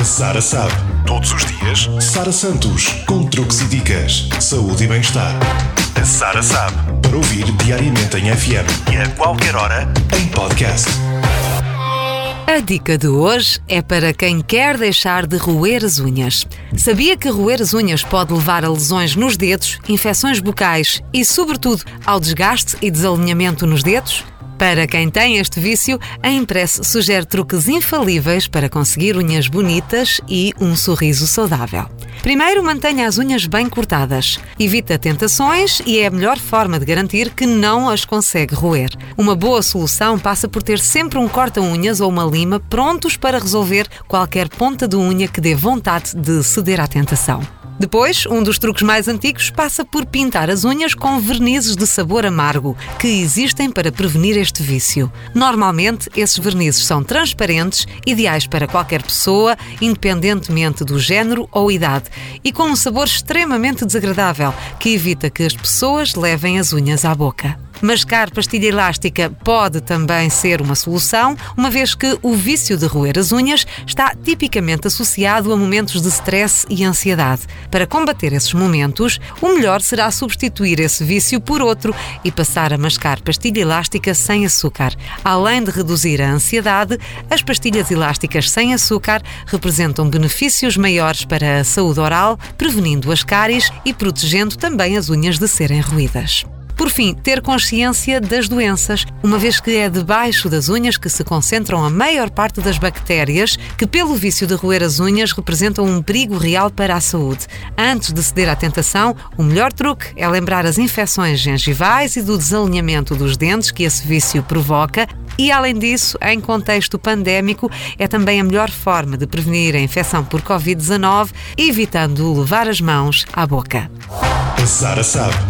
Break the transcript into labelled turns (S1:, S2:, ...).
S1: A Sara sabe. Todos os dias, Sara Santos, com truques e dicas, saúde e bem-estar. A Sara sabe. Para ouvir diariamente em FM e a qualquer hora em podcast.
S2: A dica de hoje é para quem quer deixar de roer as unhas. Sabia que roer as unhas pode levar a lesões nos dedos, infecções bucais e, sobretudo, ao desgaste e desalinhamento nos dedos? Para quem tem este vício, a Impress sugere truques infalíveis para conseguir unhas bonitas e um sorriso saudável. Primeiro, mantenha as unhas bem cortadas. Evita tentações e é a melhor forma de garantir que não as consegue roer. Uma boa solução passa por ter sempre um corta-unhas ou uma lima prontos para resolver qualquer ponta de unha que dê vontade de ceder à tentação. Depois, um dos truques mais antigos passa por pintar as unhas com vernizes de sabor amargo, que existem para prevenir este vício. Normalmente, esses vernizes são transparentes, ideais para qualquer pessoa, independentemente do género ou idade, e com um sabor extremamente desagradável, que evita que as pessoas levem as unhas à boca. Mascar pastilha elástica pode também ser uma solução, uma vez que o vício de roer as unhas está tipicamente associado a momentos de stress e ansiedade. Para combater esses momentos, o melhor será substituir esse vício por outro e passar a mascar pastilha elástica sem açúcar. Além de reduzir a ansiedade, as pastilhas elásticas sem açúcar representam benefícios maiores para a saúde oral, prevenindo as cáries e protegendo também as unhas de serem roídas. Por fim, ter consciência das doenças, uma vez que é debaixo das unhas que se concentram a maior parte das bactérias que, pelo vício de roer as unhas, representam um perigo real para a saúde. Antes de ceder à tentação, o melhor truque é lembrar as infecções gengivais e do desalinhamento dos dentes que esse vício provoca. E, além disso, em contexto pandémico, é também a melhor forma de prevenir a infecção por Covid-19, evitando levar as mãos à boca.
S1: Sara sabe.